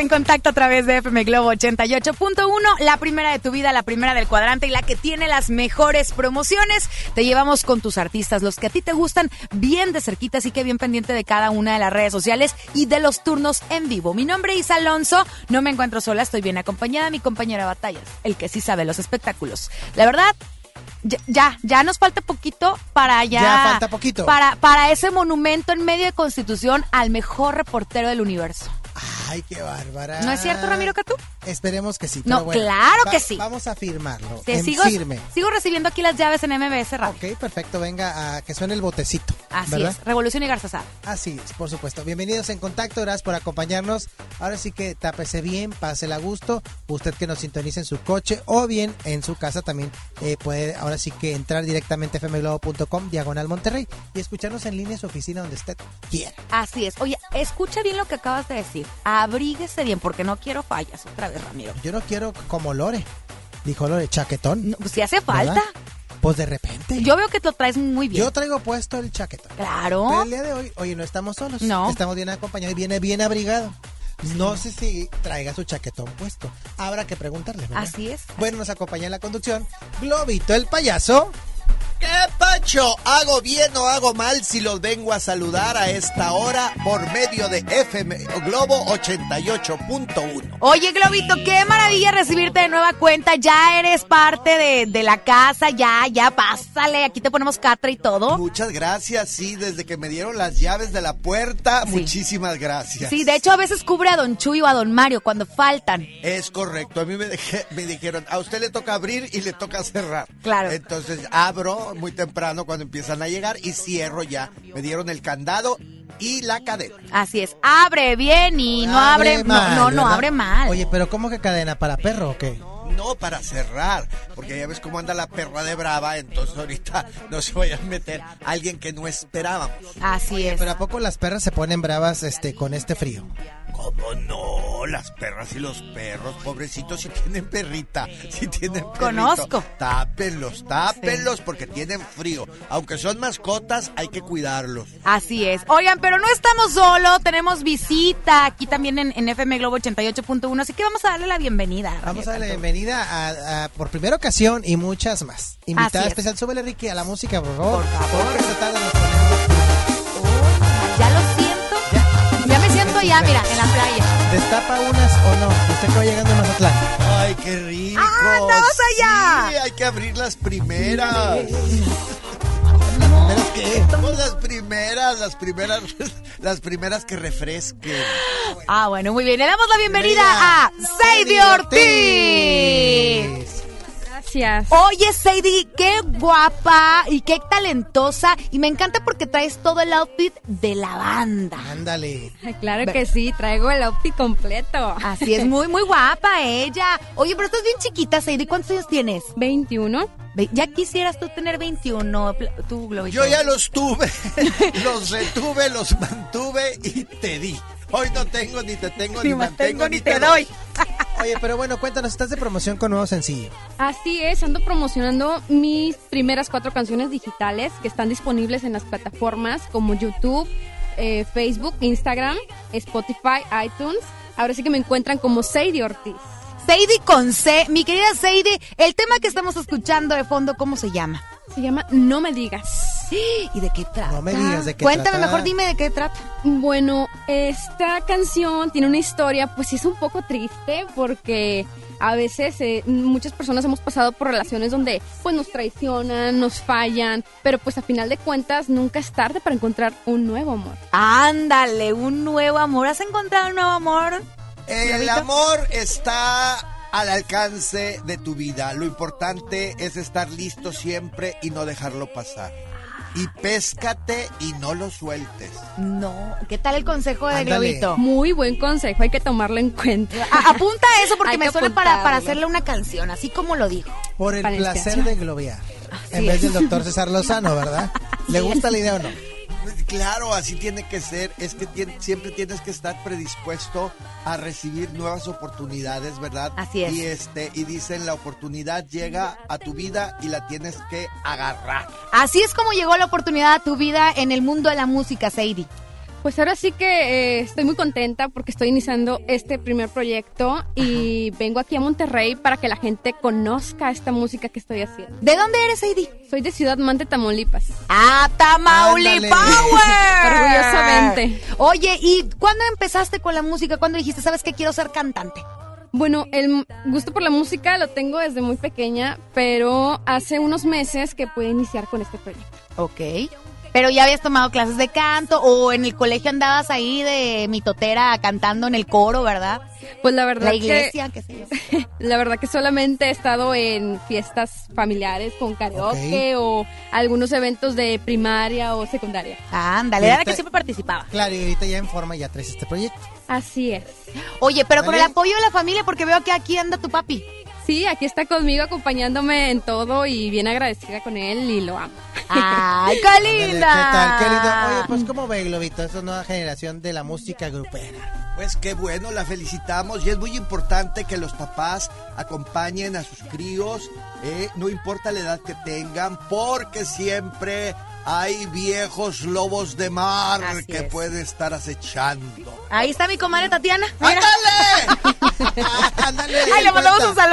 en contacto a través de FM Globo 88.1, la primera de tu vida, la primera del cuadrante y la que tiene las mejores promociones. Te llevamos con tus artistas, los que a ti te gustan, bien de cerquita, así que bien pendiente de cada una de las redes sociales y de los turnos en vivo. Mi nombre es Alonso, no me encuentro sola, estoy bien acompañada de mi compañera batallas, el que sí sabe los espectáculos. La verdad, ya, ya, ya nos falta poquito para ya. Ya falta poquito. Para, para ese monumento en medio de Constitución al mejor reportero del universo. Ay, qué bárbara. ¿No es cierto, Ramiro Catú? Esperemos que sí. No, bueno, claro que sí. Vamos a firmarlo. Te en sigo, firme. sigo recibiendo aquí las llaves en MBS Radio. Ok, perfecto. Venga, a que suene el botecito. Así ¿verdad? es, Revolución y Garzazada. Así es, por supuesto. Bienvenidos en contacto, gracias por acompañarnos. Ahora sí que tápese bien, pásela a gusto. Usted que nos sintoniza en su coche o bien en su casa también eh, puede ahora sí que entrar directamente a fmglobo.com, diagonal Monterrey, y escucharnos en línea en su oficina donde usted quiera. Así es. Oye, escucha bien lo que acabas de decir. Abríguese bien, porque no quiero fallas otra vez, Ramiro. Yo no quiero como Lore, dijo Lore, chaquetón. No, pues, si hace falta. ¿verdad? Pues de repente. Yo veo que lo traes muy bien. Yo traigo puesto el chaquetón. Claro. Pero el día de hoy, oye, no estamos solos. No. Estamos bien acompañados y viene bien abrigado. No sé si traiga su chaquetón puesto. Habrá que preguntarle, ¿verdad? Así es. Bueno, nos acompaña en la conducción Globito el payaso. ¿Qué pacho? ¿Hago bien o hago mal si los vengo a saludar a esta hora por medio de FM Globo 88.1? Oye, Globito, qué maravilla recibirte de nueva cuenta. Ya eres parte de, de la casa, ya, ya, pásale. Aquí te ponemos catra y todo. Muchas gracias, sí, desde que me dieron las llaves de la puerta, Sí. muchísimas gracias. Sí, de hecho, a veces cubre a Don Chuy o a Don Mario cuando faltan. Es correcto, a mí me, dejé- me dijeron, a usted le toca abrir y le toca cerrar. Claro. Entonces abro muy temprano cuando empiezan a llegar y cierro ya. Me dieron el candado y la cadena. Así es, abre bien y no abre, mal, no, no abre mal. Oye, pero ¿cómo que cadena? ¿Para perro o qué? No para cerrar, porque ya ves cómo anda la perra de brava, entonces ahorita no se vaya a meter alguien que no esperábamos. Así es. Pero ¿a poco las perras se ponen bravas este con este frío? ¿Cómo no? Las perras y los perros, pobrecitos, si tienen perrita, si tienen perrito. Conozco. Tápenlos, tápenlos porque tienen frío. Aunque son mascotas, hay que cuidarlos. Así es. Oigan, pero no estamos solo, tenemos visita aquí también en, en FM Globo 88.1, así que vamos a darle la bienvenida. Vamos a darle Ramiro bienvenida a, a- por primera ocasión y muchas más. Invitada es. especial, súbele Ricky a la música, por favor. Por favor. Cantú. Ya lo siento. Ya me siento ya, mira, en la playa. ¿Destapa unas o no? Usted que va llegando a Mazatlán. ¡Ay, qué rico! ¡Ah, andamos allá! Sí, hay que abrir las primeras. ¿Pero qué? Somos las primeras, las primeras, las primeras que refresquen. Ah, bueno, muy bien. Le damos la bienvenida Bienvenida. a Sadie Ortiz. Gracias. Oye, Sadie, qué guapa y qué talentosa. Y me encanta porque traes todo el outfit de la banda. Ándale. Claro que sí, traigo el outfit completo. Así es, muy, muy guapa ella. Oye, pero estás bien chiquita, Sadie. ¿Cuántos años tienes? 21. Ve- Ya quisieras tú tener 21, pl- tú, Globito. Yo ya los tuve, los retuve, los mantuve y te di. Hoy no tengo, ni te tengo, ni, Ni mantengo, mantengo, ni te doy. Oye, pero bueno, cuéntanos, estás de promoción con nuevo sencillo. Así es, ando promocionando mis primeras cuatro canciones digitales que están disponibles en las plataformas como YouTube, eh, Facebook, Instagram, Spotify, iTunes. Ahora sí que me encuentran como Sadie Ortiz. Sadie con C. Mi querida Sadie, el tema que estamos escuchando de fondo, ¿cómo se llama? Se llama No me digas. ¿Y de qué trata? No me digas de qué Cuéntame, trata. mejor dime de qué trata. Bueno, esta canción tiene una historia, pues sí es un poco triste porque a veces eh, muchas personas hemos pasado por relaciones donde pues nos traicionan, nos fallan, pero pues a final de cuentas nunca es tarde para encontrar un nuevo amor. Ándale, un nuevo amor. ¿Has encontrado un nuevo amor? El amor está al alcance de tu vida. Lo importante es estar listo siempre y no dejarlo pasar. Y péscate y no lo sueltes. No. ¿Qué tal el consejo de Ándale. Globito? Muy buen consejo, hay que tomarlo en cuenta. A- apunta eso porque Hay me suena para, para hacerle una canción, así como lo dijo. Por el Para placer de globear. En vez del doctor César Lozano, ¿verdad? ¿Le gusta la idea o no? Claro, así tiene que ser. Es que siempre tienes que estar predispuesto a recibir nuevas oportunidades, ¿verdad? Así es. Y este y dicen la oportunidad llega a tu vida y la tienes que agarrar. Así es como llegó la oportunidad a tu vida en el mundo de la música, Sadie. Pues ahora sí que eh, estoy muy contenta porque estoy iniciando este primer proyecto y vengo aquí a Monterrey para que la gente conozca esta música que estoy haciendo. ¿De dónde eres, Sadie? Soy de Ciudad Mante, Tamaulipas. ¡Ah, Tamauli Ándale. Power! Orgullosamente. Oye, ¿y cuándo empezaste con la música? ¿Cuándo dijiste, sabes que quiero ser cantante? Bueno, el gusto por la música lo tengo desde muy pequeña, pero hace unos meses que pude iniciar con este proyecto. Ok. Pero ya habías tomado clases de canto o en el colegio andabas ahí de mitotera cantando en el coro, ¿verdad? Pues la verdad La que- iglesia, qué sé yo. La verdad que solamente he estado en fiestas familiares con karaoke o algunos eventos de primaria o secundaria. Ándale, Y era que siempre participaba. Claro, y ahorita ya en forma ya traes este proyecto. Así es. Oye, pero con el apoyo de la familia, porque veo que aquí anda tu papi. Sí, aquí está conmigo acompañándome en todo y bien agradecida con él y lo amo. ¡Ay, qué linda! ¿Qué tal? Qué lindo. Oye, pues ¿cómo ve, Globito? Esta nueva generación de la música grupera. Pues qué bueno, la felicitamos y es muy importante que los papás acompañen a sus críos, eh, no importa la edad que tengan, porque siempre hay viejos lobos de mar Así que es. puede estar acechando. Ahí está mi comadre Tatiana. ¡Ándale!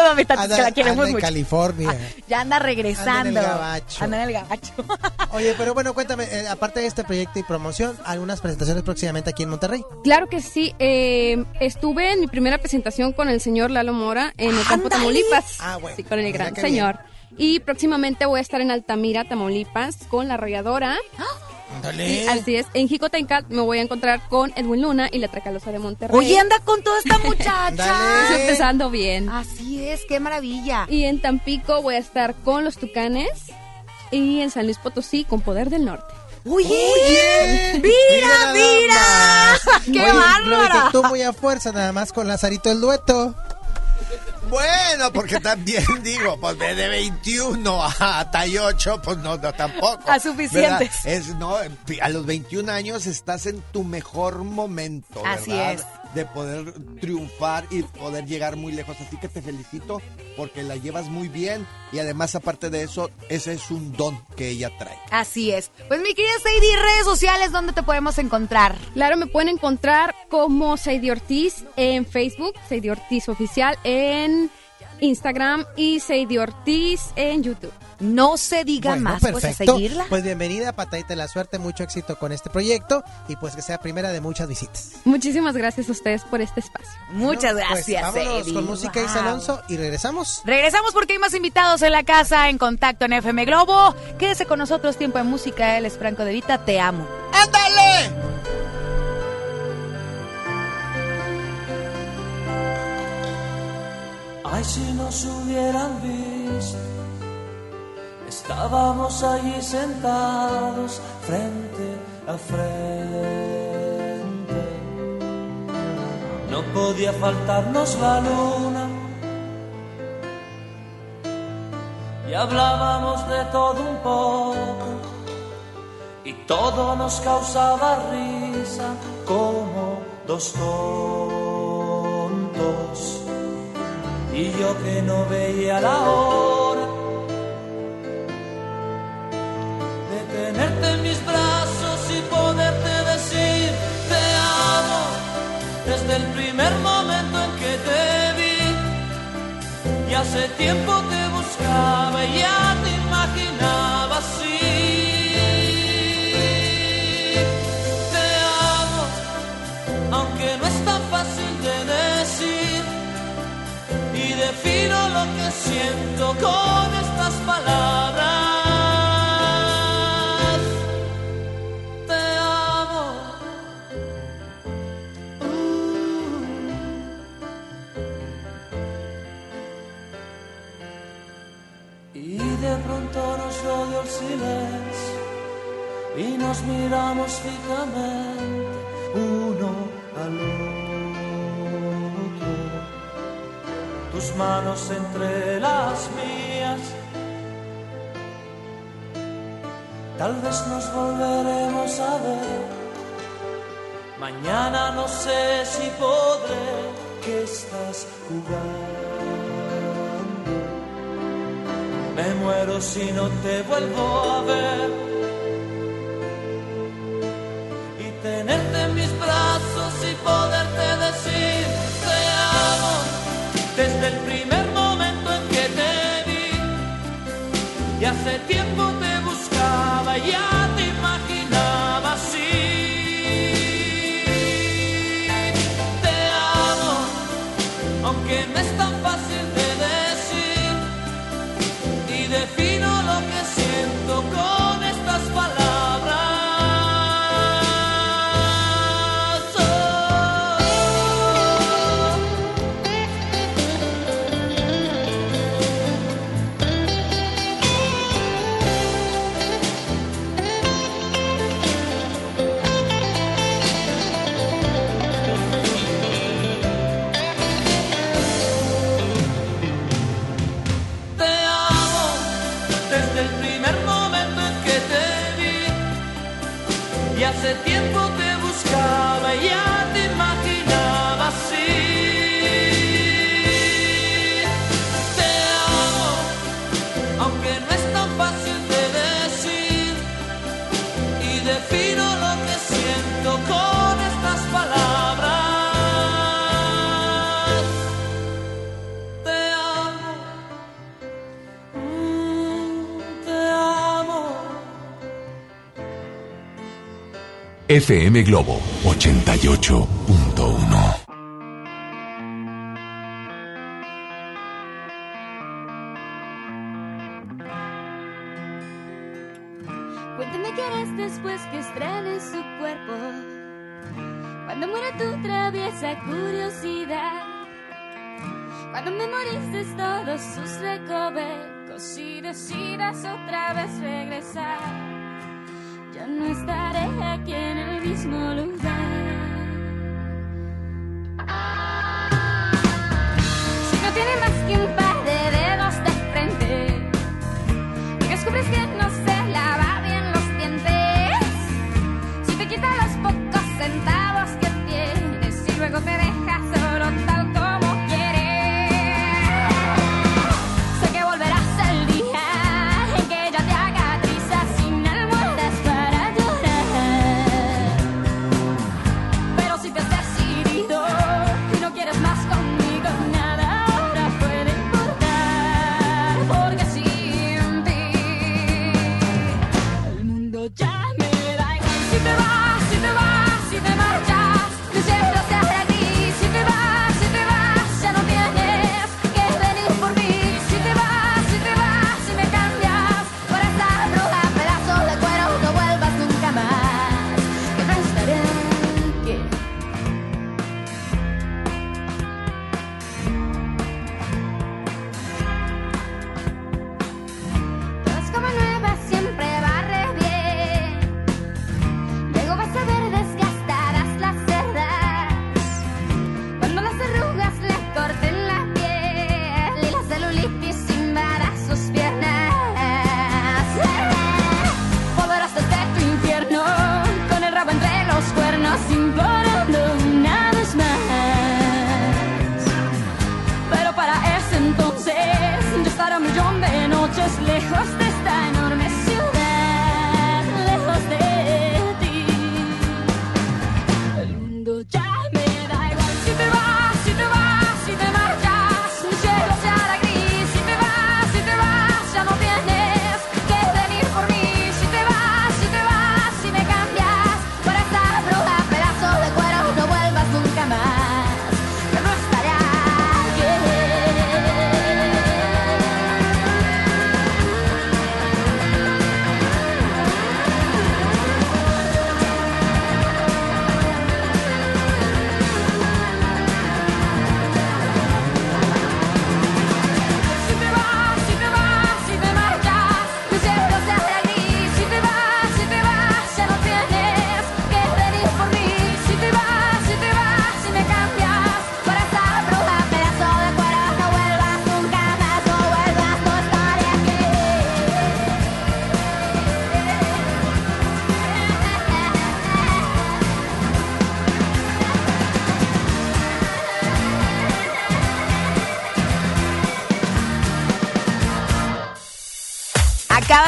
A mi Tati, que la queremos anda en mucho. California. Ya anda regresando. Anda en el gabacho. Anda en el gabacho. Oye, pero bueno, cuéntame, eh, aparte de este proyecto y promoción, algunas presentaciones próximamente aquí en Monterrey. Claro que sí. eh, estuve en mi primera presentación con el señor Lalo Mora en el campo. Tamaulipas. Ah, bueno, Sí, con el gran señor. Y próximamente voy a estar en Altamira, Tamaulipas, con la arrolladora. Ándale. Y así es, en Jicotencat me voy a encontrar con Edwin Luna y la Tracalosa de Monterrey. Oye, anda con toda esta muchacha. Empezando bien. Así es, qué maravilla. Y en Tampico voy a estar con los Tucanes. Y en San Luis Potosí con Poder del Norte. Oye, Oye, mira, mira. ¡Qué! Globito, tú muy a fuerza, nada más con Lazarito el dueto. Bueno, porque también digo, pues de 21 a 38, pues no, no tampoco. A suficientes. ¿verdad? Es, no, a los 21 años estás en tu mejor momento, Así ¿verdad? es. De poder triunfar y poder llegar muy lejos. Así que te felicito porque la llevas muy bien y además, aparte de eso, ese es un don que ella trae. Así es. Pues mi querida Sadie, redes sociales, ¿dónde te podemos encontrar? Claro, me pueden encontrar como Sadie Ortiz en Facebook, Sadie Ortiz Oficial en Instagram y Sadie Ortiz en YouTube. No se diga Bueno, más, pues a perfecto. seguirla. Pues bienvenida, patadita de la suerte, mucho éxito con este proyecto y pues que sea primera de muchas visitas. Muchísimas gracias a ustedes por este espacio. Muchas Bueno, pues, gracias, vámonos Sadie. con música Wow. Alonso y regresamos. Regresamos porque hay más invitados en la casa en contacto en FM Globo. Quédese con nosotros, tiempo de música. Él es Franco de Vita, te amo. ¡Ándale! Ay, si nos hubieran visto, estábamos allí sentados frente a frente. No podía faltarnos la luna. Y hablábamos de todo un poco. Y todo nos causaba risa como dos tontos. Y yo que no veía la hora de tenerte en mis brazos y poderte decir te amo desde el primer momento en que te vi. Y hace tiempo te buscaba y ya te imaginaba así. Siento con estas palabras. Te amo. Y de pronto nos rodeó el silencio y nos miramos fijamente uno al otro tus manos entre las mías. Tal vez nos volveremos a ver. Mañana no sé si podré que estás jugando. Me muero si no te vuelvo a ver. Buscaba FM Globo 88.1. Cuéntame qué harás después que estrenes su cuerpo. Cuando muera tu traviesa curiosidad. Cuando memorices todos sus recovecos y decidas otra vez regresar. Ya no estaré aquí en el Si no tiene más que un par de dedos de frente y descubres que no se lava bien los dientes, si te quita los pocos centavos que tienes y luego te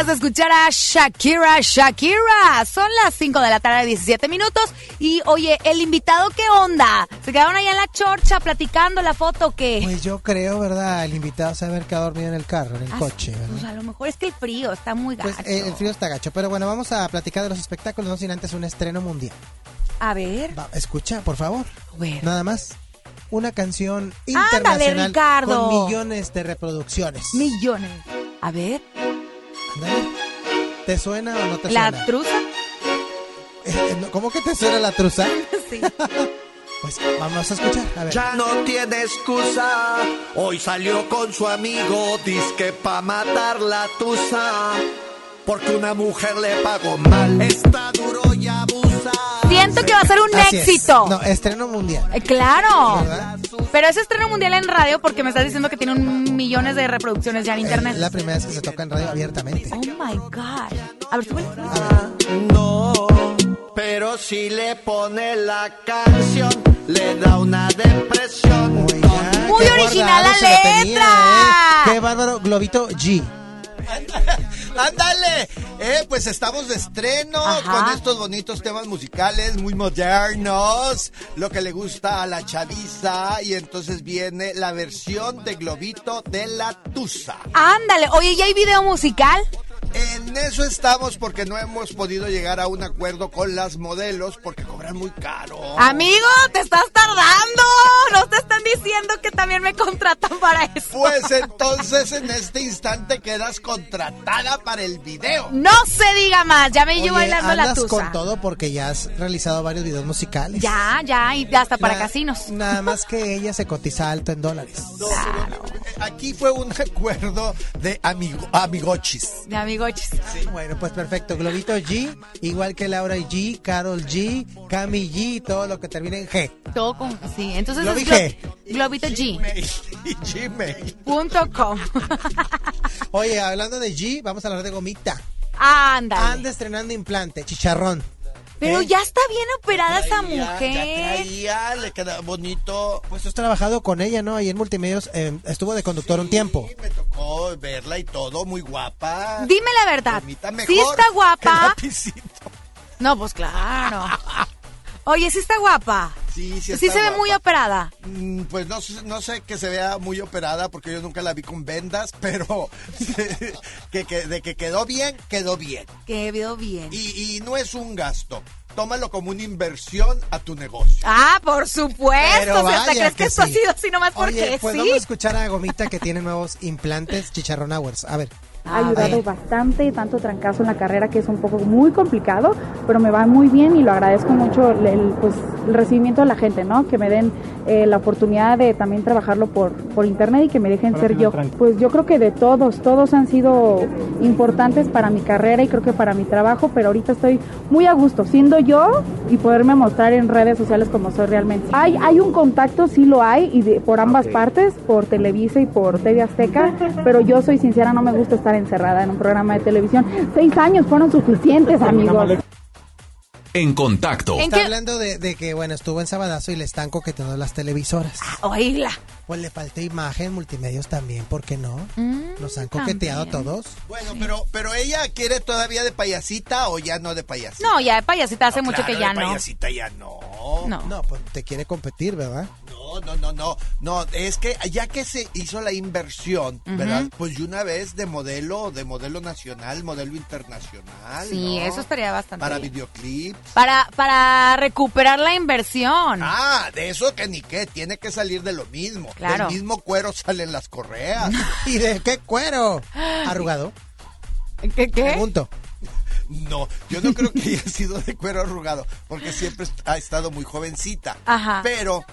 de escuchar a Shakira, Shakira. Son las 5 de la tarde, 17 minutos. Y oye, el invitado, ¿qué onda? ¿Se quedaron allá en la chorcha platicando la foto que Pues yo creo, ¿verdad? El invitado se haber quedado dormido en el carro, en el Ah, coche, Pues ¿verdad? a lo mejor es que el frío está muy gacho. Pues eh, el frío está gacho. Pero bueno, vamos a platicar de los espectáculos, no sin antes un estreno mundial. A ver. Va, escucha, por favor. Bueno. Nada más. Una canción Ándale, internacional Ricardo. con millones de reproducciones. Millones. A ver. ¿Te suena o no te ¿La suena? truza? Eh, no, ¿Cómo que te suena la truza? Sí. Pues vamos a escuchar. A ver. Ya no tiene excusa. Hoy salió con su amigo, disque pa' matar la tusa. Porque una mujer le pagó mal. Está duro y abusa. Siento que va a ser un Así es. éxito. No, estreno mundial. Eh, claro. ¿Verdad? Pero es estreno mundial en radio porque me estás diciendo que tiene un millones de reproducciones ya en internet. Es la primera vez que se toca en radio abiertamente. Oh my God. A ver, súbele. No, pero si le pone la canción, le da una depresión. Oiga, Muy original la lo tenía, letra. ¿eh? Qué bárbaro, Globito G. Ándale, eh, pues estamos de estreno Ajá. con estos bonitos temas musicales muy modernos, lo que le gusta a la chaviza y entonces viene la versión de Globito de la Tusa. Ándale, oye, ¿ya hay video musical? En eso estamos porque no hemos podido llegar a un acuerdo con las modelos porque cobran muy caro. Amigo, te estás tardando. No te están diciendo que también me contratan para eso. Pues entonces en este instante quedas contratada para el video. No se diga más, ya me llevo bailando la tusa. con todo porque ya has realizado varios videos musicales. Ya, ya, y hasta para Na- casinos. Nada más que ella se cotiza alto en dólares. No, pero, eh, aquí fue un acuerdo de amigo, amigochis. De amigoches. Bueno, pues perfecto. Globito G, igual que Laura G, Carol G, Cami G, todo lo que termine en G. Todo con. Sí, entonces Globi es G. globitoG.com. Y Gmail. Oye, hablando de G, vamos a hablar de gomita. Ándale. Anda estrenando implante, chicharrón. Pero ¿Eh? ya está bien operada esa Ya mujer. traía, le queda bonito. Pues tú has trabajado con ella, ¿no? Ahí en Multimedios eh, estuvo de conductor un tiempo. Sí, me tocó verla y todo, muy guapa. Dime la verdad. Mejor ¿Sí está que guapa? No, pues claro. Oye, sí está guapa. Sí, sí, Sí está se ve muy operada. Mm, Pues no, sé- no sé que se vea muy operada porque yo nunca la vi con vendas, pero que, que- de que quedó bien, quedó bien. Que veo bien. Y, y no es un gasto. Tómalo como una inversión a tu negocio. Ah, por supuesto. Pero o sea, ¿hasta vaya crees que, que esto sí. ha sido así nomás porque pues sí? vamos a escuchar a Gomita que tiene nuevos implantes Chicharrón Hours. A ver. Ha ayudado ver. bastante, tanto trancazo en la carrera que es un poco muy complicado, pero me va muy bien y lo agradezco mucho el, el, pues, el recibimiento de la gente, ¿no? Que me den eh, la oportunidad de también trabajarlo por, por internet y que me dejen ser yo. Pues yo creo que de todos, todos han sido importantes para mi carrera y creo que para mi trabajo, pero ahorita estoy muy a gusto siendo yo y poderme mostrar en redes sociales como soy realmente. Hay, hay un contacto, sí lo hay, y de- por ambas partes, por Televisa y por TV Azteca, pero yo soy sincera, no me gusta estar encerrada en un programa de televisión. Seis años fueron suficientes, amigos. En contacto. ¿En Está hablando de, de que, bueno, estuvo en Sabadazo y le están coqueteando las televisoras. Oíla. Pues le falta imagen, multimedios también, ¿por qué no? Mm, Nos han coqueteado también. todos. Bueno, pero, pero ella quiere todavía de payasita o ya no de payasita. No, ya de payasita hace No, mucho claro, que ya de no. payasita ya no. No. No, pues te quiere competir, ¿verdad? No, no, no, no, no, es que ya que se hizo la inversión, ¿verdad? Pues de una vez de modelo, de modelo nacional, modelo internacional. Sí, ¿no? eso estaría bastante Para bien. videoclips. Para, para recuperar la inversión. Ah, de eso que ni qué, tiene que salir de lo mismo. Claro. Del mismo cuero salen las correas. ¿Y de qué cuero? Arrugado. ¿Qué? qué? Pregunto. No, yo no creo que haya sido de cuero arrugado, porque siempre ha estado muy jovencita. Ajá. Pero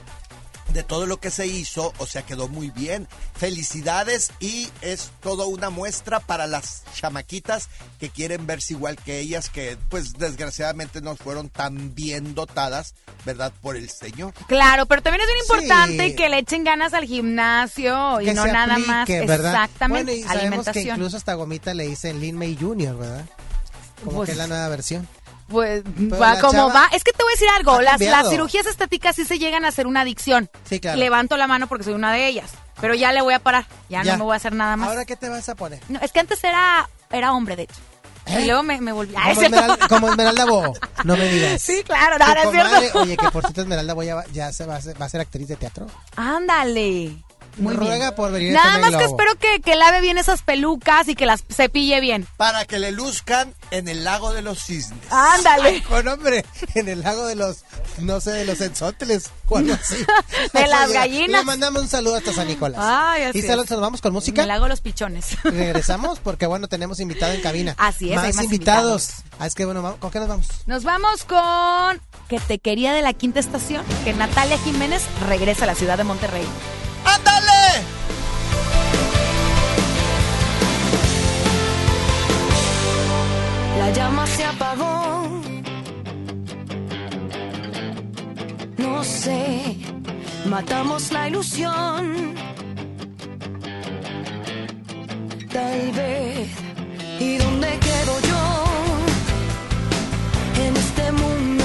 de todo lo que se hizo, o sea, quedó muy bien. Felicidades y es toda una muestra para las chamaquitas que quieren verse igual que ellas, que pues desgraciadamente no fueron tan bien dotadas, ¿verdad? Por el Señor. Claro, pero también es bien Sí. importante que le echen ganas al gimnasio y que no se nada más. Exactamente. Bueno, y sabemos que incluso hasta Gomita le dicen Lin May Jr., ¿verdad? Como Pues- que es la nueva versión. Pues Pero va como va. Es que te voy a decir algo. Las, las cirugías estéticas sí se llegan a ser una adicción. Sí, claro. Levanto la mano porque soy una de ellas. Pero ya le voy a parar. Ya, no me voy a hacer nada más. ¿Ahora qué te vas a poner? No, es que antes era, era hombre, de hecho. ¿Eh? Y luego me, me volví. Ah, Como ¿es cierto? Esmeralda, como Esmeralda Bo. No me digas. Sí, claro, no, no es cierto. Oye, que por cierto Esmeralda Bo ya, va- ya se va a, ser, va a ser actriz de teatro. Ándale. Muy Ruega bien. por venir Nada FM más que espero que, que lave bien esas pelucas y que las cepille bien. Para que le luzcan en el lago de los cisnes. Ándale. Con hombre, en el lago de los, no sé, de los o algo así. De las gallinas. Le mandamos un saludo hasta San Nicolás. Ay, así y saludos, nos vamos con música. Me la hago los pichones. Regresamos porque bueno, tenemos invitado en cabina. Así es, hay Más más invitados. Ah, es que bueno, ¿con qué nos vamos? Nos vamos con Que te quería de la quinta estación, que Natalia Jiménez regresa a la ciudad de Monterrey. ¡Ándale! La llama se apagó. No sé, matamos la ilusión. Tal vez. ¿Y dónde quedo yo? En este mundo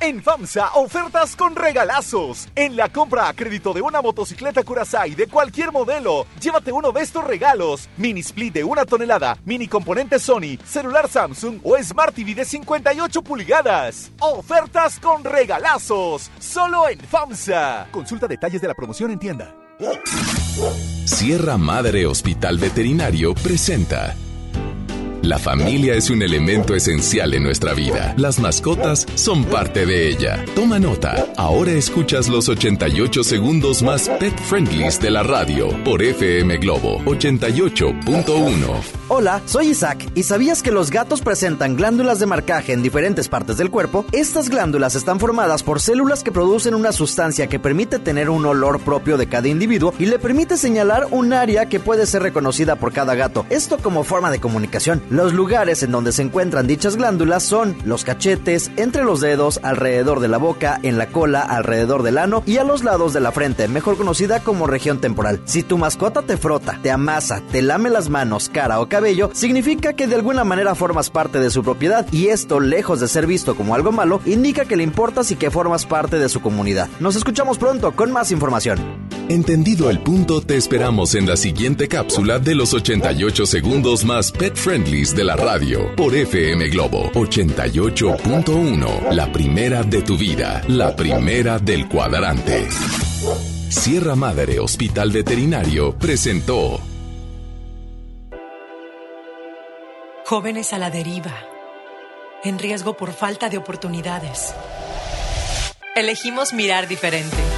En FAMSA, ofertas con regalazos. En la compra a crédito de una motocicleta Curaçao de cualquier modelo, llévate uno de estos regalos. Mini split de una tonelada, mini componente Sony, celular Samsung o Smart TV de 58 pulgadas. Ofertas con regalazos. Solo en FAMSA. Consulta detalles de la promoción en tienda. Sierra Madre Hospital Veterinario presenta la familia es un elemento esencial en nuestra vida. Las mascotas son parte de ella. Toma nota. Ahora escuchas los 88 segundos más pet friendlies de la radio por FM Globo 88.1. Hola, soy Isaac. ¿Y sabías que los gatos presentan glándulas de marcaje en diferentes partes del cuerpo? Estas glándulas están formadas por células que producen una sustancia que permite tener un olor propio de cada individuo y le permite señalar un área que puede ser reconocida por cada gato. Esto como forma de comunicación. Los lugares en donde se encuentran dichas glándulas son los cachetes, entre los dedos, alrededor de la boca, en la cola, alrededor del ano y a los lados de la frente, mejor conocida como región temporal. Si tu mascota te frota, te amasa, te lame las manos, cara o cabello, significa que de alguna manera formas parte de su propiedad y esto, lejos de ser visto como algo malo, indica que le importas y que formas parte de su comunidad. Nos escuchamos pronto con más información. Entendido el punto, te esperamos en la siguiente cápsula de los 88 segundos más pet friendlies de la radio por FM Globo 88.1. La primera de tu vida, la primera del cuadrante. Sierra Madre Hospital Veterinario presentó Jóvenes a la deriva, en riesgo por falta de oportunidades. Elegimos mirar diferente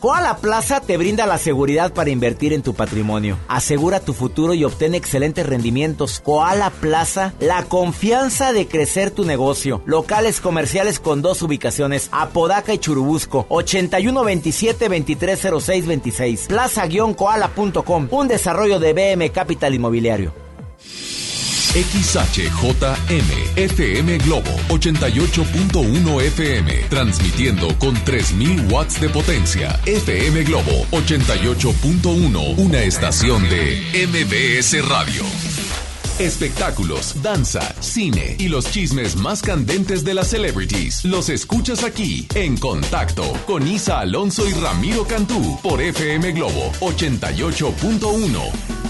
Koala Plaza te brinda la seguridad para invertir en tu patrimonio. Asegura tu futuro y obtén excelentes rendimientos. Koala Plaza, la confianza de crecer tu negocio. Locales comerciales con dos ubicaciones, Apodaca y Churubusco, 8127-230626. Plaza-koala.com, un desarrollo de BM Capital Inmobiliario. XHJM FM Globo 88.1 FM transmitiendo con 3000 watts de potencia. FM Globo 88.1, una estación de MBS Radio. Espectáculos, danza, cine y los chismes más candentes de las celebrities los escuchas aquí en Contacto con Isa Alonso y Ramiro Cantú por FM Globo 88.1.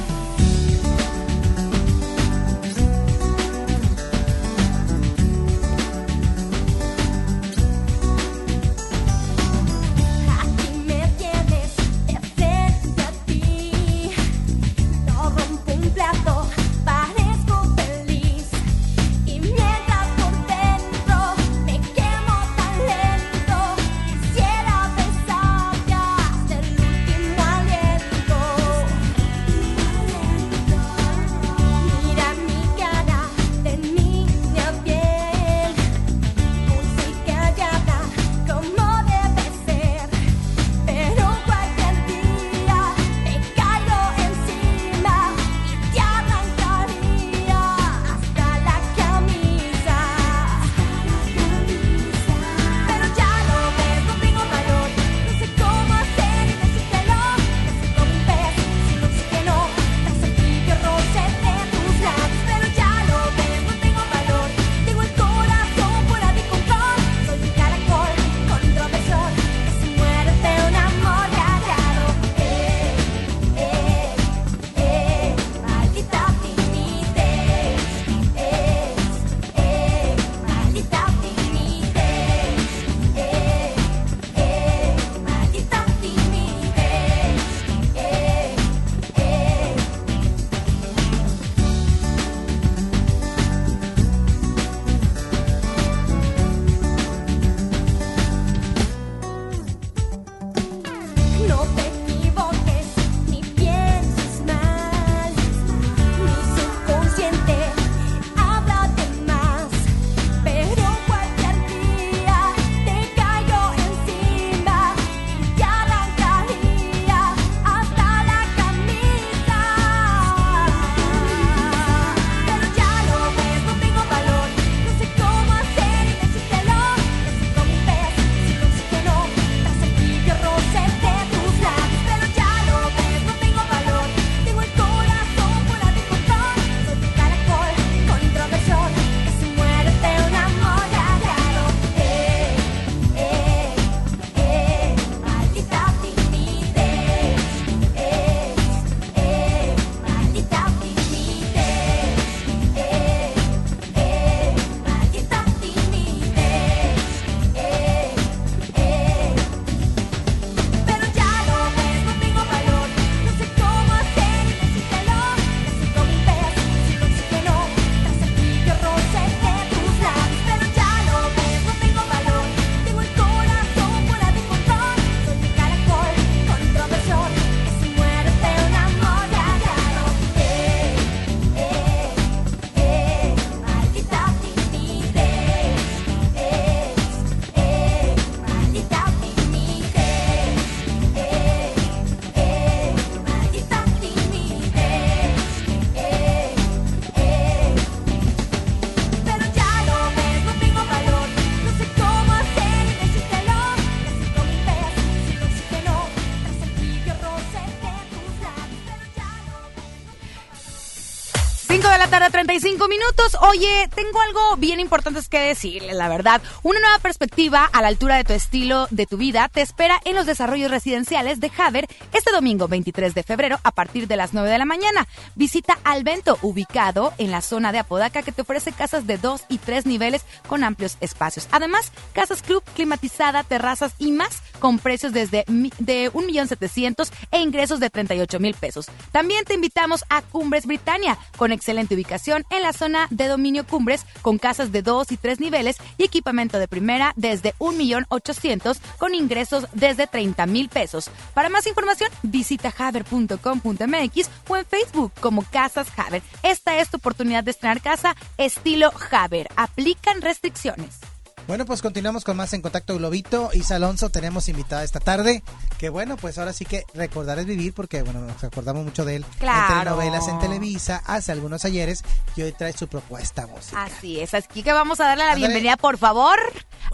55 minutos. Oye, tengo algo bien importante que decirle, la verdad. Una nueva perspectiva a la altura de tu estilo de tu vida te espera en los desarrollos residenciales de Haber este domingo 23 de febrero a partir de las 9 de la mañana. Visita Alvento, ubicado en la zona de Apodaca, que te ofrece casas de 2 y 3 niveles con amplios espacios. Además, casas club climatizada, terrazas y más con precios desde de 1.700.000 e ingresos de 38 mil pesos. También te invitamos a Cumbres Britannia, con excelente ubicación en la zona de dominio Cumbres con casas de dos y tres niveles y equipamiento de primera desde 1.800.000 con ingresos desde 30 mil pesos. Para más información, visita haber.com.mx o en Facebook como Casas Haber. Esta es tu oportunidad de estrenar casa estilo Haber. Aplican restricciones. Bueno, pues continuamos con más en Contacto Globito. Isa Alonso tenemos invitada esta tarde. Que bueno, pues ahora sí que recordar es vivir porque, bueno, nos acordamos mucho de él. Claro. En telenovelas en Televisa hace algunos ayeres y hoy trae su propuesta música. Así es, así que vamos a darle la bienvenida, por favor,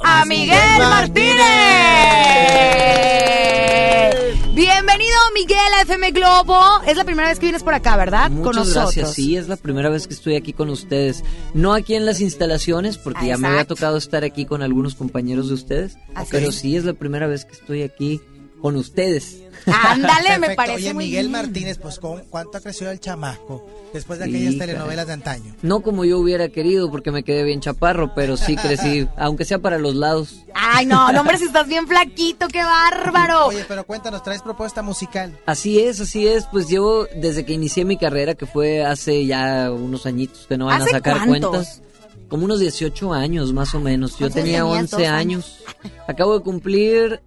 a Miguel Martínez. Bienvenido, Miguel, a FM Globo. Es la primera vez que vienes por acá, ¿verdad? Muchas Con nosotros. gracias, sí, es la primera vez que estoy aquí con ustedes. No aquí en las instalaciones, porque ya me había tocado estar aquí con algunos compañeros de ustedes, Así pero es. sí es la primera vez que estoy aquí con ustedes. Ándale, me parece Oye, muy Miguel bien. Martínez, pues ¿con ¿cuánto ha crecido el chamaco después de Sí, aquellas telenovelas de antaño? No como yo hubiera querido, porque me quedé bien chaparro, pero sí crecí, aunque sea para los lados. Ay, no, no, hombre, si estás bien flaquito, qué bárbaro. Oye, pero cuéntanos, ¿traes propuesta musical? Así es, así es, pues llevo desde que inicié mi carrera, que fue hace ya unos añitos que no van a ¿Hace sacar cuántos? cuentas. Como unos 18 años más o menos. Yo ¿Cuántos tenía tenías? 11 ¿Dos años. Acabo de cumplir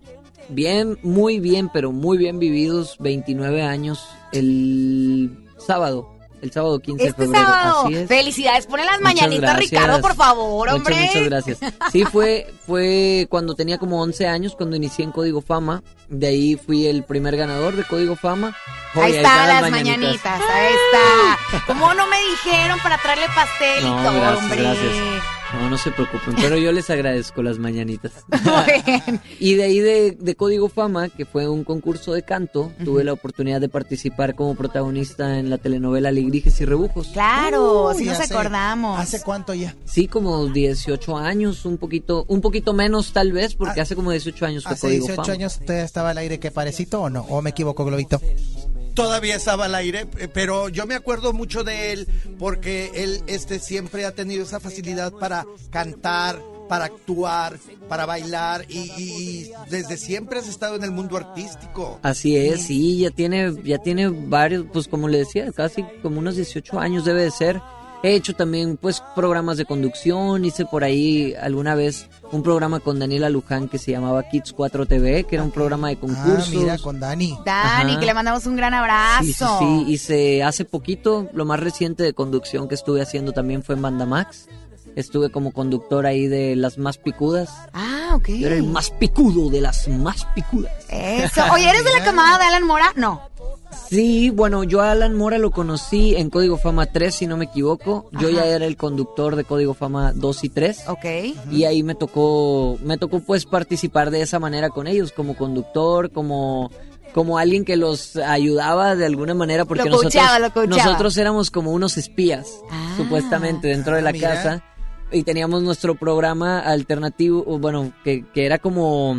bien, muy bien, pero muy bien vividos 29 años el sábado. El sábado 15 de Este febrero. sábado, Así es. felicidades, ponle las Muchas mañanitas, gracias. Ricardo, por favor, Muchas, hombre. Muchas, gracias. Sí, fue, fue cuando tenía como 11 años, cuando inicié en Código Fama. De ahí fui el primer ganador de Código Fama. Ahí están las mañanitas. ahí está. ¿Cómo no me dijeron para traerle pastel y todo, gracias, hombre? gracias. No, no se preocupen, pero yo les agradezco las mañanitas. Muy bien. Y de ahí de, de Código Fama, que fue un concurso de canto, tuve la oportunidad de participar como protagonista en la telenovela Alegrijes y Rebujos. Claro, sí Uy, nos hace- acordamos. ¿Hace cuánto ya? Sí, como 18 años, un poquito, un poquito menos tal vez, porque hace como 18 años fue ¿Hace Código 18 Fama. años usted estaba al aire que parecito o no? ¿O me equivoco, Globito? Todavía estaba al aire, eh, pero yo me acuerdo mucho de él porque él este siempre ha tenido esa facilidad para cantar, para actuar, para bailar y, y- y desde siempre has estado en el mundo artístico. Así es, sí, ya tiene, ya tiene varios, pues como le decía, casi como unos 18 años debe de ser. He hecho también pues programas de conducción, hice por ahí alguna vez un programa con Daniela Luján que se llamaba Kids 4 TV, que era un programa de Ah, concursos. mira, con Dani. Dani, Ajá. que le mandamos un gran abrazo. Sí, sí, sí, hice hace poquito, lo más reciente de conducción que estuve haciendo también fue en Banda Max. Estuve como conductor ahí de las más picudas. Ah, ok. Yo era el más picudo de las más picudas. Eso. Oye, ¿eres de la camada de Alan Mora? No. Sí, bueno, yo a Alan Mora lo conocí en Código Fama 3, si no me equivoco. Yo ya era el conductor de Código Fama 2 y 3. Ok. Y ahí me tocó, me tocó pues participar de esa manera con ellos, como conductor, como como alguien que los ayudaba de alguna manera porque Lo nosotros lo coacheaba. nosotros éramos como unos espías supuestamente dentro de la Ah, mira. casa y teníamos nuestro programa alternativo bueno que, que era como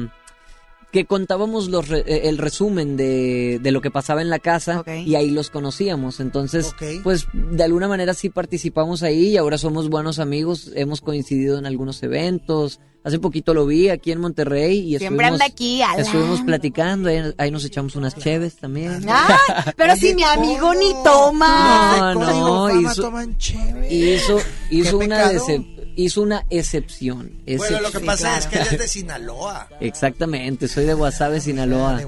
que contábamos los re- eh, el resumen de, de lo que pasaba en la casa y ahí los conocíamos. Entonces, pues de alguna manera sí participamos ahí y ahora somos buenos amigos, hemos coincidido en algunos eventos. Hace poquito lo vi aquí en Monterrey y Siempre estuvimos, anda aquí, Alan. estuvimos platicando, ahí, ahí nos echamos unas cheves también. Ay, pero si mi amigo ni toma. No, no, Fama hizo, hizo, hizo una pecado. Hizo una excepción. Bueno, lo que pasa es que él es de Sinaloa. Exactamente, soy de Guasave, Sinaloa.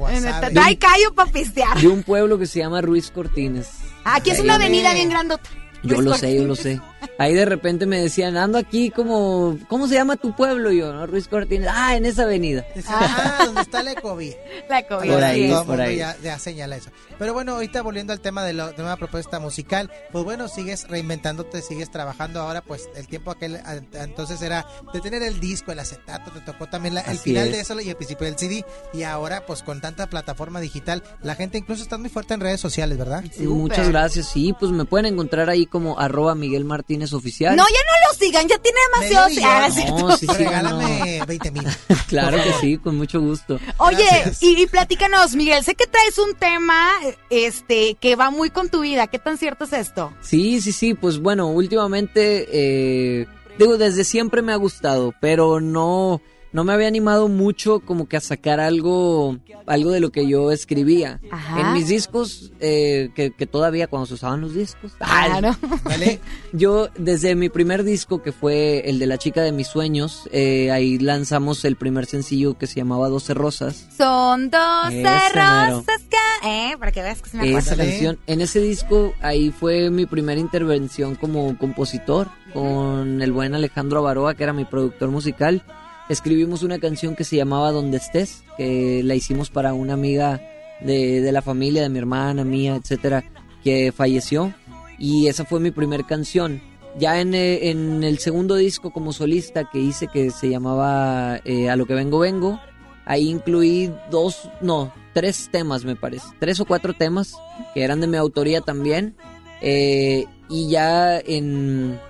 Trae callo para pistear. De un pueblo que se llama Ruiz Cortines. Aquí es una avenida bien grandota. Yo lo sé, yo lo sé. Ahí de repente me decían, ando aquí como, ¿cómo se llama tu pueblo? Y yo, ¿no? Ruiz Cortines. Ah, en esa avenida. Ah, ¿dónde está la ecovía? La COVID. Por ahí, Todo por ahí. Ya, ya señala eso. Pero bueno, ahorita volviendo al tema de la nueva propuesta musical, pues bueno, sigues reinventándote, sigues trabajando ahora, pues el tiempo aquel a- entonces era de tener el disco, el acetato, te tocó también la- el Así final es. de eso y el principio del CD y ahora pues con tanta plataforma digital, la gente incluso está muy fuerte en redes sociales, ¿verdad? Muchas gracias. Sí, pues me pueden encontrar ahí como arroba Miguel Martínez Oficial. No, ya no lo sigan, ya tiene demasiado. Medio Ah. ¿es? No, sí, sí, Regálame 20 mil. Claro que sí, con mucho gusto. Oye, y, y platícanos, Miguel, sé que traes un tema este que va muy con tu vida. ¿Qué tan cierto es esto? Sí, sí, sí, pues bueno, últimamente, eh, digo, desde siempre me ha gustado, pero no, no me había animado mucho como que a sacar algo, algo de lo que yo escribía. Ajá. En mis discos, eh, que, que todavía cuando se usaban los discos. Claro. Yo desde mi primer disco, que fue el de la chica de mis sueños, eh, ahí lanzamos el primer sencillo que se llamaba 12 Rosas. Son dos Ese mero. rosas que... ¿Eh? Para que veas que se me Esa acuerdo. canción, en ese disco, ahí fue mi primera intervención como compositor con el buen Alejandro Avaroa, que era mi productor musical. Escribimos una canción que se llamaba Donde estés, que la hicimos para una amiga de, de la familia, de mi hermana, mía, etcétera, que falleció. Y esa fue mi primer canción. Ya en, eh, en el segundo disco como solista que hice, que se llamaba eh, A lo que vengo, vengo, ahí incluí dos, no, tres temas me parece, tres o cuatro temas que eran de mi autoría también. Eh, y ya en,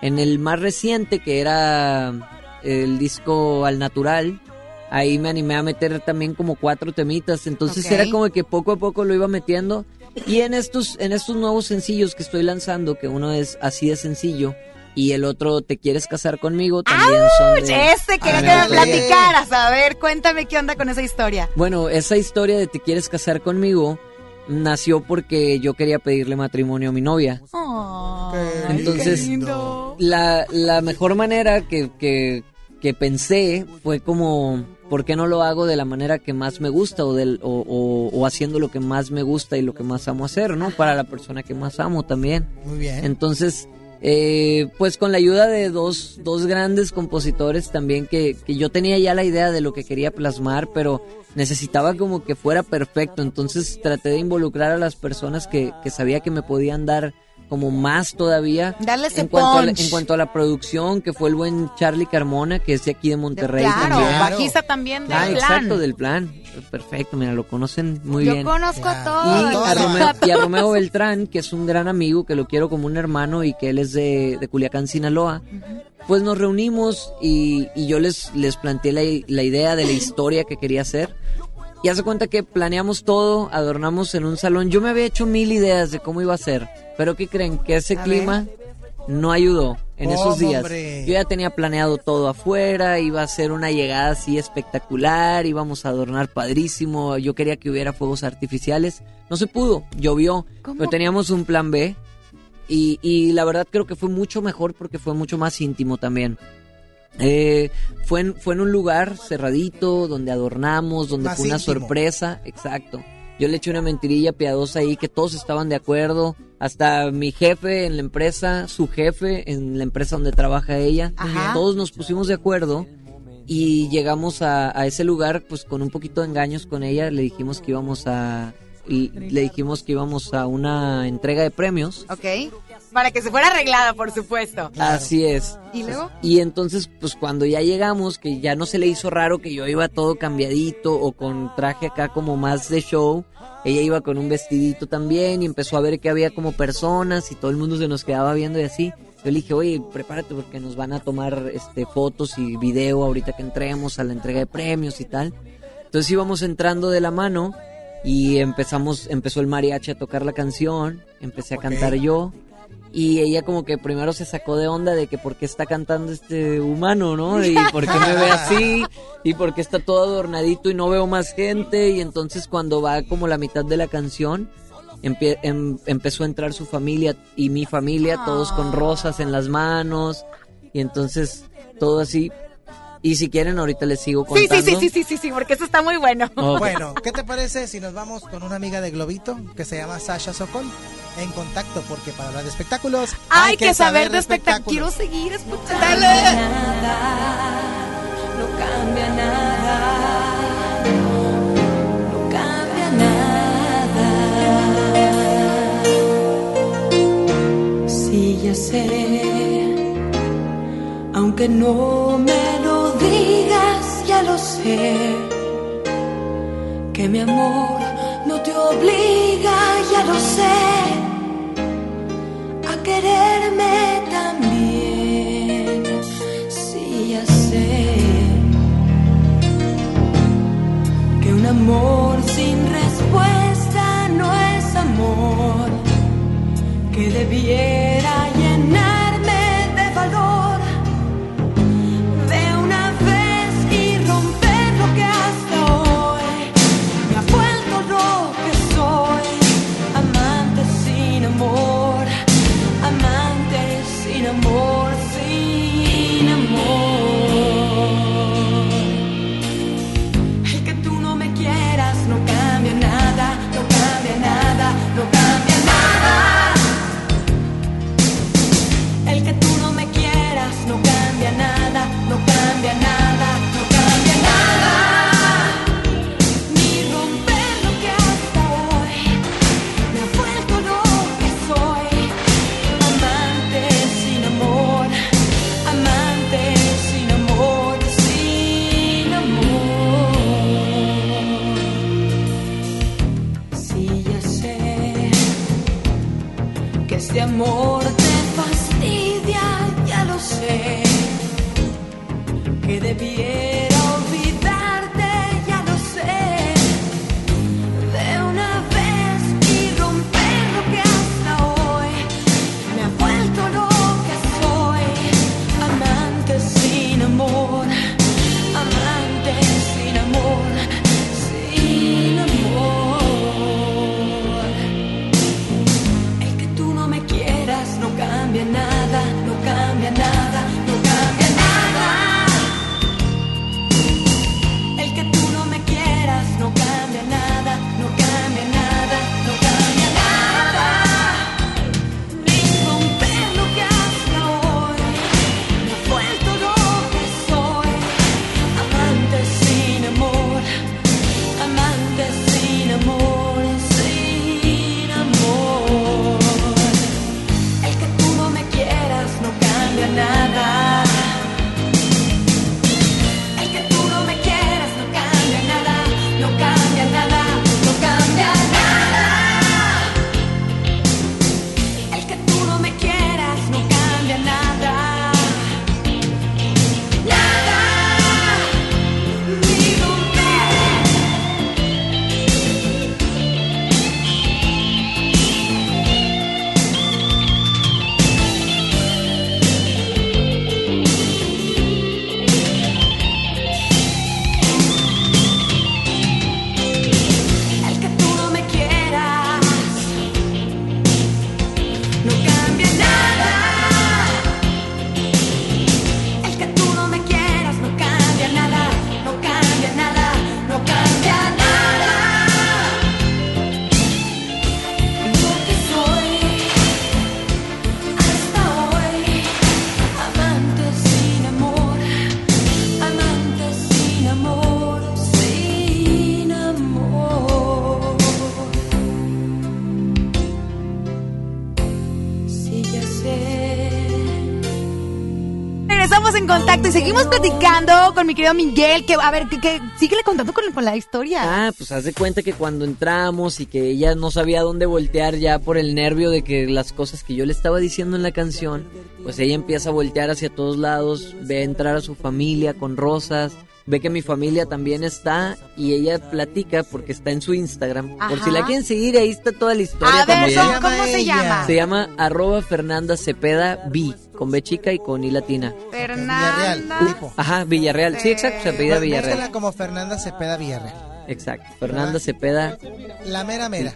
en el más reciente, que era el disco Al Natural, ahí me animé a meter también como cuatro temitas. Entonces era como que poco a poco lo iba metiendo. Y en estos, en estos nuevos sencillos que estoy lanzando, que uno es así de sencillo y el otro Te quieres casar conmigo, también son ¡Auch! de- Ese quería que me platicaras. A ver, cuéntame qué onda con esa historia. Bueno, esa historia de Te quieres casar conmigo nació porque yo quería pedirle matrimonio a mi novia. Entonces, la, la mejor manera que, que, que pensé fue como, ¿por qué no lo hago de la manera que más me gusta o, del, o, o- o haciendo lo que más me gusta y lo que más amo hacer, ¿no? Para la persona que más amo también. Muy bien. Entonces, eh, pues con la ayuda de dos, dos grandes compositores también que, que yo tenía ya la idea de lo que quería plasmar, pero necesitaba como que fuera perfecto. Entonces traté de involucrar a las personas que, que sabía que me podían dar como más todavía. Darle ese en cuanto, a la, en cuanto a la producción, que fue el buen Charlie Carmona, que es de aquí de Monterrey Claro, también. bajista también del Ah, plan. exacto, del plan. Perfecto, mira, lo conocen muy Yo bien. conozco a Y todos. a, Romeo, y a Romeo Beltrán, que es un gran amigo, que lo quiero como un hermano y que él es de, de Culiacán, Sinaloa. Pues nos reunimos y, y yo les, les planteé la, la idea de la historia que quería hacer. Y hace cuenta que planeamos todo, adornamos en un salón. Yo me había hecho mil ideas de cómo iba a ser, pero ¿qué creen? Que ese A clima no ayudó en ¿Cómo, esos días. hombre? Yo ya tenía planeado todo afuera, iba a ser una llegada así espectacular, íbamos a adornar padrísimo, yo quería que hubiera fuegos artificiales. No se pudo, llovió, pero teníamos un plan B y, y la verdad creo que fue mucho mejor porque fue mucho más íntimo también. Eh, fue, en, fue en un lugar cerradito, donde adornamos, donde Más fue una íntimo. sorpresa, exacto. Yo le eché una mentirilla piadosa ahí que todos estaban de acuerdo, hasta mi jefe en la empresa, su jefe en la empresa donde trabaja ella, Ajá. todos nos pusimos de acuerdo y llegamos a, a ese lugar pues con un poquito de engaños con ella, le dijimos que íbamos a y le dijimos que íbamos a una entrega de premios. Ok. Para que se fuera arreglada, por supuesto. Así es. ¿Y luego? Y entonces, pues cuando ya llegamos, que ya no se le hizo raro que yo iba todo cambiadito o con traje acá como más de show, ella iba con un vestidito también y empezó a ver que había como personas y todo el mundo se nos quedaba viendo y así. Yo le dije, oye, prepárate porque nos van a tomar este fotos y video ahorita que entremos a la entrega de premios y tal. Entonces íbamos entrando de la mano y empezamos, empezó el mariachi a tocar la canción, empecé a cantar yo. Y ella como que primero se sacó de onda de que por qué está cantando este humano, ¿no? Y por qué me ve así, y por qué está todo adornadito y no veo más gente. Y entonces cuando va como la mitad de la canción, em- empezó a entrar su familia y mi familia, todos con rosas en las manos. Y entonces todo así. Y si quieren ahorita les sigo contando. sí, sí, sí, sí, sí, sí, porque eso está muy bueno. Bueno, ¿qué te parece si nos vamos con una amiga de Globito que se llama Sasha Sokol? En contacto, porque para hablar de espectáculos Hay que saber de espectáculos. Quiero seguir escuchando. No cambia nada, no cambia nada. Sí, ya sé, aunque no me lo digas, ya lo sé. Que mi amor no te obliga, ya lo sé, a quererme también. Sí, ya sé que un amor sin respuesta no es amor, que debiera llenarme seguimos platicando con mi querido Miguel, que a ver, que, que síguele contando con, con la historia. Ah, pues haz de cuenta que cuando entramos y que ella no sabía dónde voltear ya por el nervio de que las cosas que yo le estaba diciendo en la canción, pues ella empieza a voltear hacia todos lados, ve entrar a su familia con rosas, ve que mi familia también está y ella platica porque está en su Instagram. Por si la Ajá. quieren seguir, ahí está toda la historia A ver, también. ¿cómo- ¿cómo se llama? Se llama arroba Fernanda Cepeda B, con B chica y con I latina. Fernanda. Ajá, Villarreal. Sí, exacto, se apellida Bú- Villarreal. como Fernanda Cepeda Villarreal. Exacto, Fernanda Cepeda. La mera mera.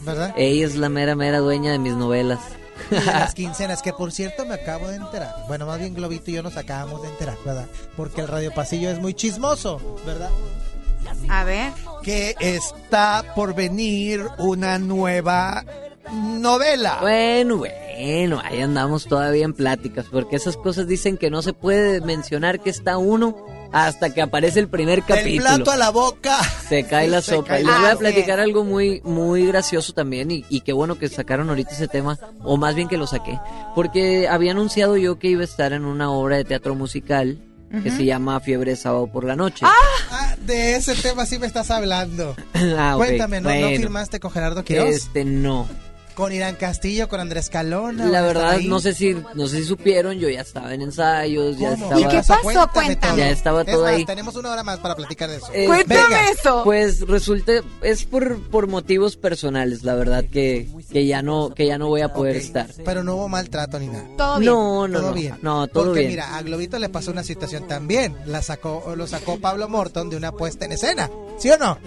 ¿Verdad? Ella es la mera mera dueña de mis novelas. Y de las quincenas, que por cierto me acabo de enterar. Bueno, más bien Globito y yo nos acabamos de enterar, ¿verdad? Porque el Radio Pasillo es muy chismoso, ¿verdad? A ver. Que está por venir una nueva novela. Bueno, bueno, ahí andamos todavía en pláticas, porque esas cosas dicen que no se puede mencionar que está uno hasta que aparece el primer capítulo. plato a la boca. Se cae la Se sopa. cae Y les voy a platicar algo muy, muy gracioso también y, y qué bueno que sacaron ahorita ese tema, o más bien que lo saqué, porque había anunciado yo que iba a estar en una obra de teatro musical que se llama Fiebre de Sábado por la Noche. Ah, de ese tema sí me estás hablando. Ah, Cuéntame, ¿no, ¿no firmaste con Gerardo Quiroz? Este, no. Con Irán Castillo, con Andrés Calona. La ¿o verdad, estaba no sé si no sé si supieron, yo ya estaba en ensayos, ya estaba... Cuéntame todo. Ya estaba Es todo más, ahí. tenemos una hora más para platicar de eso. Eh, Venga. Pues resulta, es por, por motivos personales, la verdad, que, que ya no, que ya no voy a poder estar. Pero no hubo maltrato ni nada. Todo bien. No, no, todo no. bien. No, todo Porque bien. mira, a Globito le pasó una situación también. La sacó, lo sacó Pablo Morton de una puesta en escena. ¿Sí o no?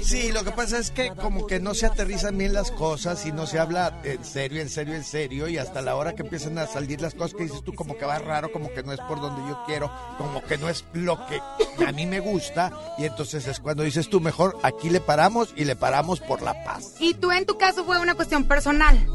Sí, lo que pasa es que como que no se aterrizan bien las cosas y no se habla en serio, en serio, en serio y hasta la hora que empiezan a salir las cosas que dices tú como que va raro, como que no es por donde yo quiero, como que no es lo que a mí me gusta y entonces es cuando dices tú mejor aquí le paramos y le paramos por la paz. Y tú en tu caso fue una cuestión personal.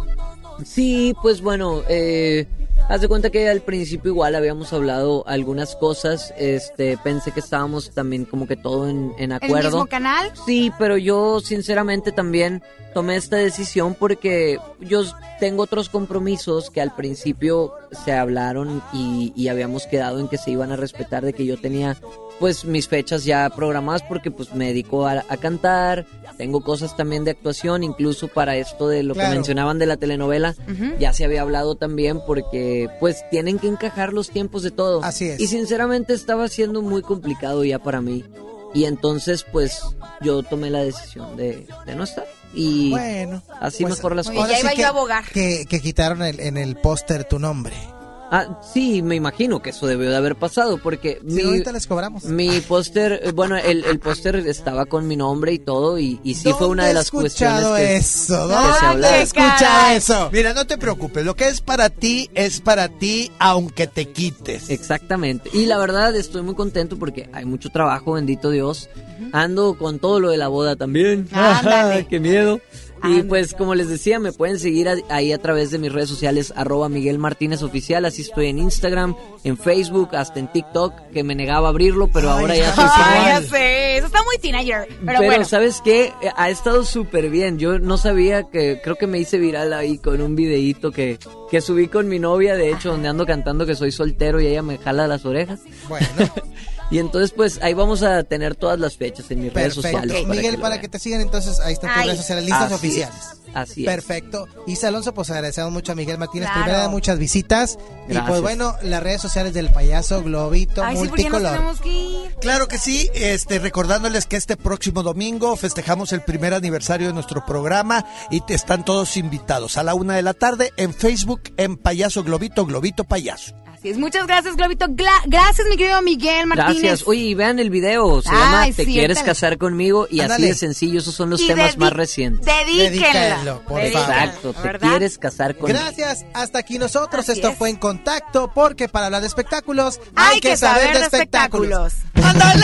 Sí, pues bueno, eh, haz de cuenta que al principio igual habíamos hablado algunas cosas, este, pensé que estábamos también como que todo en, en ¿El acuerdo. mismo canal? Sí, pero yo sinceramente también tomé esta decisión porque yo tengo otros compromisos que al principio se hablaron y, y habíamos quedado en que se iban a respetar de que yo tenía pues mis fechas ya programadas porque pues me dedico a, a cantar, tengo cosas también de actuación, incluso para esto de lo Claro. que mencionaban de la telenovela, ya se había hablado también porque pues tienen que encajar los tiempos de todo. Así es. Y sinceramente estaba siendo muy complicado ya para mí. Y entonces pues yo tomé la decisión de, de no estar. Y Bueno, así pues, mejor las cosas. ya iba yo a abogar. Que, que quitaron el- en el póster tu nombre. Ah, sí, me imagino que eso debió de haber pasado porque Sí, mi, ahorita les cobramos. mi póster, bueno, el, el póster estaba con mi nombre y todo y, y sí fue una de las ¿Dónde he escuchado cuestiones que, eso? que ¿Dónde se he hablaba. escuchado eso? Mira, no te preocupes, lo que es para ti es para ti aunque te quites. Exactamente. Y la verdad estoy muy contento porque hay mucho trabajo, bendito Dios. Ando con todo lo de la boda también. Ándale. ¡Qué miedo! Y pues como les decía, me pueden seguir ahí a través de mis redes sociales, arroba Miguel Martínez Oficial, así estoy en Instagram, en Facebook, hasta en TikTok, que me negaba a abrirlo, pero Ay, ahora ya soy ya sé, eso está muy teenager. Pero, Pero, bueno. ¿sabes qué? Ha estado súper bien. Yo no sabía que, creo que me hice viral ahí con un videíto que, que subí con mi novia, de hecho, donde ando cantando que soy soltero y ella me jala las orejas. Bueno, Y entonces, pues, ahí vamos a tener todas las fechas en mis redes perfecto. sociales. Miguel, que para vean. que te sigan, entonces ahí están tus Ay. redes sociales, listas Así oficiales. Así es. Perfecto. Y Alonso, pues agradecemos mucho a Miguel Martínez. Claro. Primera de muchas visitas. Y pues bueno, las redes sociales del payaso Globito Ay, sí, porque ya nos Multicolor. tenemos que ir. Claro que sí, este, recordándoles que este próximo domingo festejamos el primer aniversario de nuestro programa y te están todos invitados a la una de la tarde en Facebook en Payaso Globito, Globito Payaso. Así es, muchas gracias, Globito. Gla- gracias, mi querido Miguel Martínez. Gracias. Oye, y vean el video. Se Ay, llama sí, Te quieres casar conmigo y así de sencillo. Esos son los Y temas más recientes. Dedíquenlo, por favor. Exacto. Te ¿verdad? quieres casar conmigo. Gracias, hasta aquí nosotros. Así Esto es. fue en contacto porque para hablar de espectáculos Hay que saber de espectáculos. ¡Ándale!